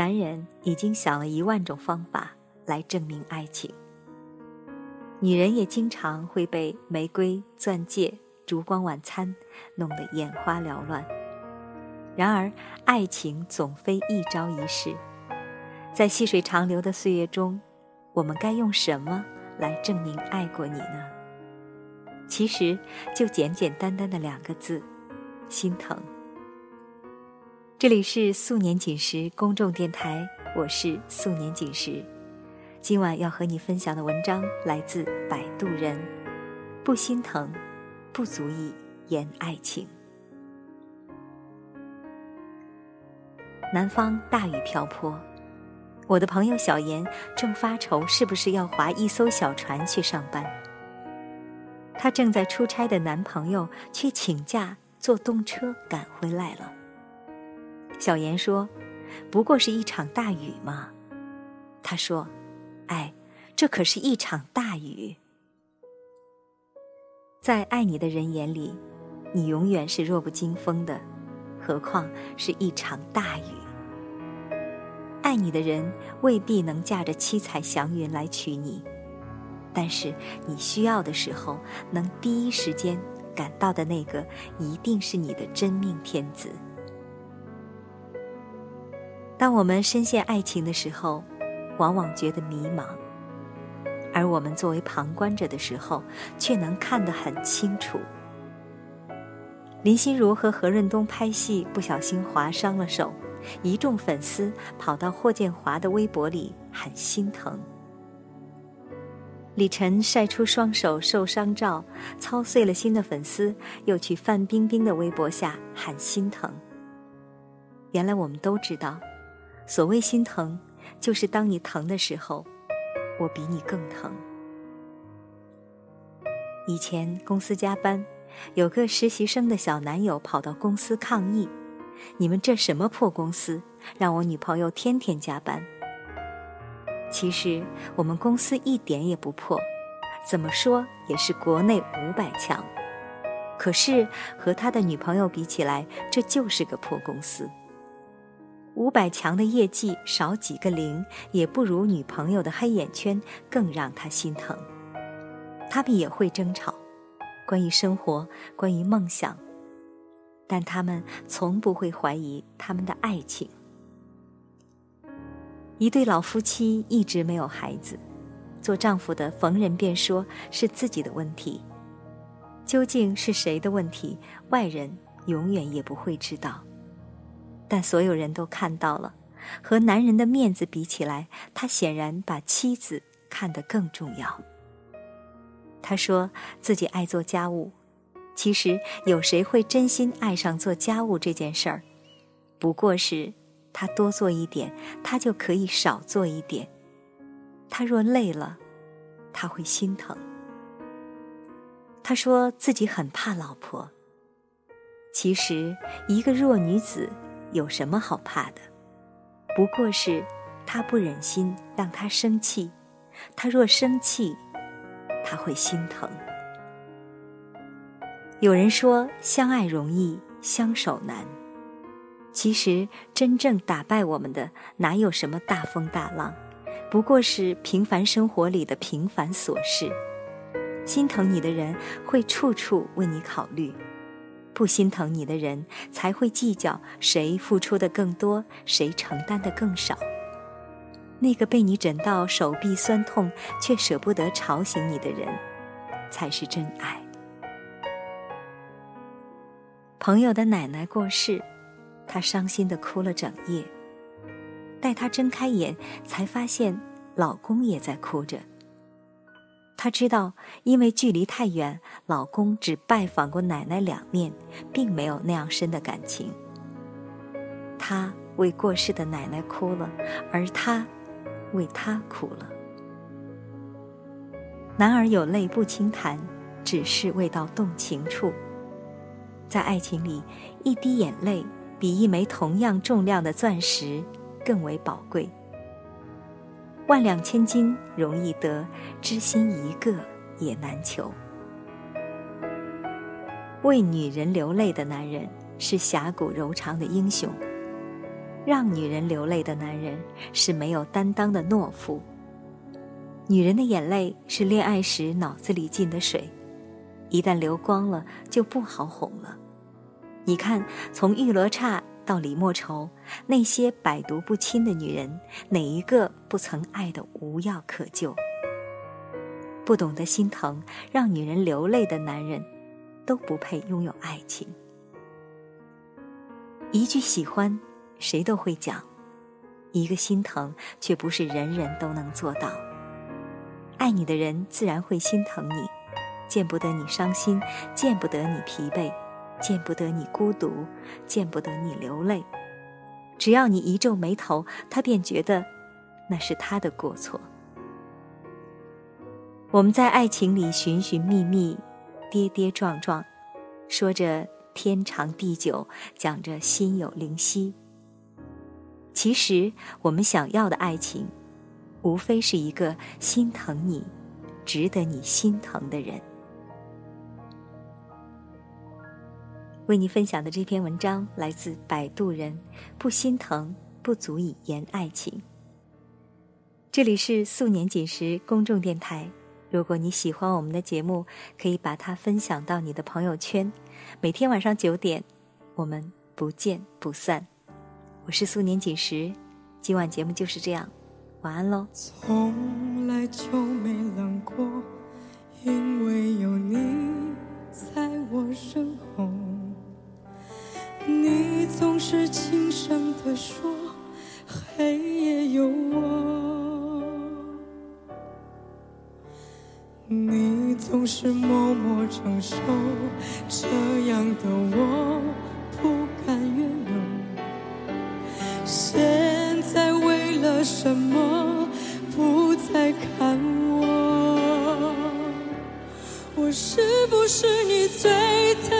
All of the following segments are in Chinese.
男人已经想了一万种方法来证明爱情，女人也经常会被玫瑰、钻戒、烛光晚餐弄得眼花缭乱。然而，爱情总非一朝一夕，在细水长流的岁月中，我们该用什么来证明爱过你呢？其实，就简简单单的两个字：心疼。这里是素年锦时公众电台，我是素年锦时。今晚要和你分享的文章来自摆渡人。不心疼，不足以言爱情。南方大雨瓢泼，我的朋友小妍正发愁是不是要划一艘小船去上班。她正在出差的男朋友却请假坐动车赶回来了。小妍说：“不过是一场大雨嘛。”他说：“哎，这可是一场大雨。”在爱你的人眼里，你永远是弱不禁风的，何况是一场大雨。爱你的人未必能驾着七彩祥云来娶你，但是你需要的时候能第一时间赶到的那个，一定是你的真命天子。当我们深陷爱情的时候，往往觉得迷茫；而我们作为旁观者的时候，却能看得很清楚。林心如和何润东拍戏不小心划伤了手，一众粉丝跑到霍建华的微博里喊心疼。李晨晒出双手受伤照，操碎了心的粉丝又去范冰冰的微博下喊心疼。原来我们都知道。所谓心疼，就是当你疼的时候，我比你更疼。以前公司加班，有个实习生的小男友跑到公司抗议：“你们这什么破公司，让我女朋友天天加班。”其实我们公司一点也不破，怎么说也是国内五百强。可是和他的女朋友比起来，这就是个破公司。五百强的业绩少几个零，也不如女朋友的黑眼圈更让他心疼。他们也会争吵，关于生活，关于梦想，但他们从不会怀疑他们的爱情。一对老夫妻一直没有孩子，做丈夫的逢人便说是自己的问题。究竟是谁的问题，外人永远也不会知道。但所有人都看到了，和男人的面子比起来，他显然把妻子看得更重要。他说自己爱做家务，其实有谁会真心爱上做家务这件事儿？不过是他多做一点，他就可以少做一点。他若累了，他会心疼。他说自己很怕老婆，其实一个弱女子。有什么好怕的？不过是他不忍心让他生气，他若生气，他会心疼。有人说相爱容易相守难，其实真正打败我们的哪有什么大风大浪，不过是平凡生活里的平凡琐事。心疼你的人会处处为你考虑。不心疼你的人，才会计较谁付出的更多，谁承担的更少。那个被你枕到手臂酸痛却舍不得吵醒你的人，才是真爱。朋友的奶奶过世，她伤心的哭了整夜。待她睁开眼，才发现老公也在哭着。她知道，因为距离太远，老公只拜访过奶奶两面，并没有那样深的感情。她为过世的奶奶哭了，而他为她哭了。男儿有泪不轻弹，只是未到动情处。在爱情里，一滴眼泪比一枚同样重量的钻石更为宝贵。万两千金容易得，知心一个也难求。为女人流泪的男人是侠骨柔肠的英雄。让女人流泪的男人是没有担当的懦夫。女人的眼泪是恋爱时脑子里进的水，一旦流光了就不好哄了。你看，从玉罗刹到李莫愁，那些百毒不侵的女人，哪一个不曾爱得无药可救？不懂得心疼，让女人流泪的男人，都不配拥有爱情。一句喜欢，谁都会讲；一个心疼，却不是人人都能做到。爱你的人自然会心疼你，见不得你伤心，见不得你疲惫，见不得你孤独，见不得你流泪。只要你一皱眉头，他便觉得那是他的过错。我们在爱情里寻寻觅觅，跌跌撞撞，说着。天长地久，讲着心有灵犀。其实，我们想要的爱情，无非是一个心疼你、值得你心疼的人。为你分享的这篇文章来自摆渡人，不心疼不足以言爱情。这里是素年锦时公众电台。如果你喜欢我们的节目，可以把它分享到你的朋友圈。每天晚上九点，我们不见不散。我是素年锦时，今晚节目就是这样，晚安喽。从来就没冷过，因为有你在我身后。你总是轻声地说，黑夜有我。你总是默默承受，这样的我不敢怨尤。现在为了什么不再看我？我是不是你最疼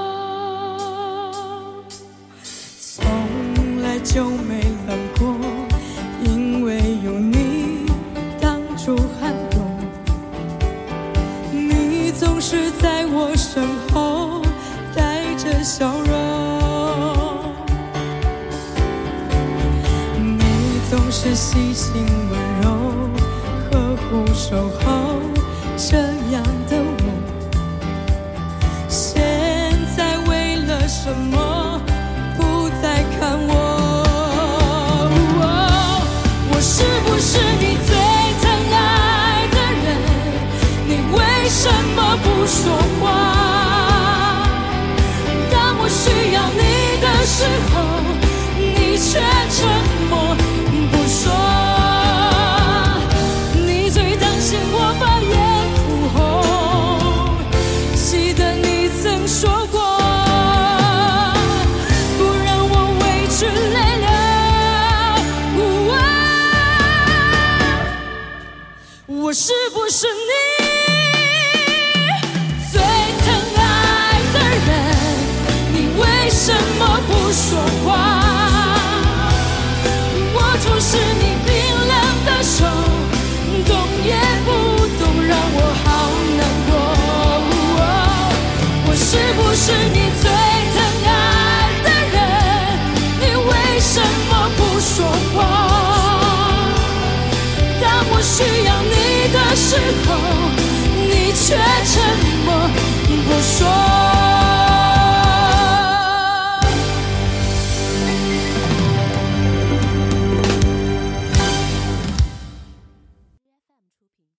就没冷过，为什么不说？话时候，你却沉默不说。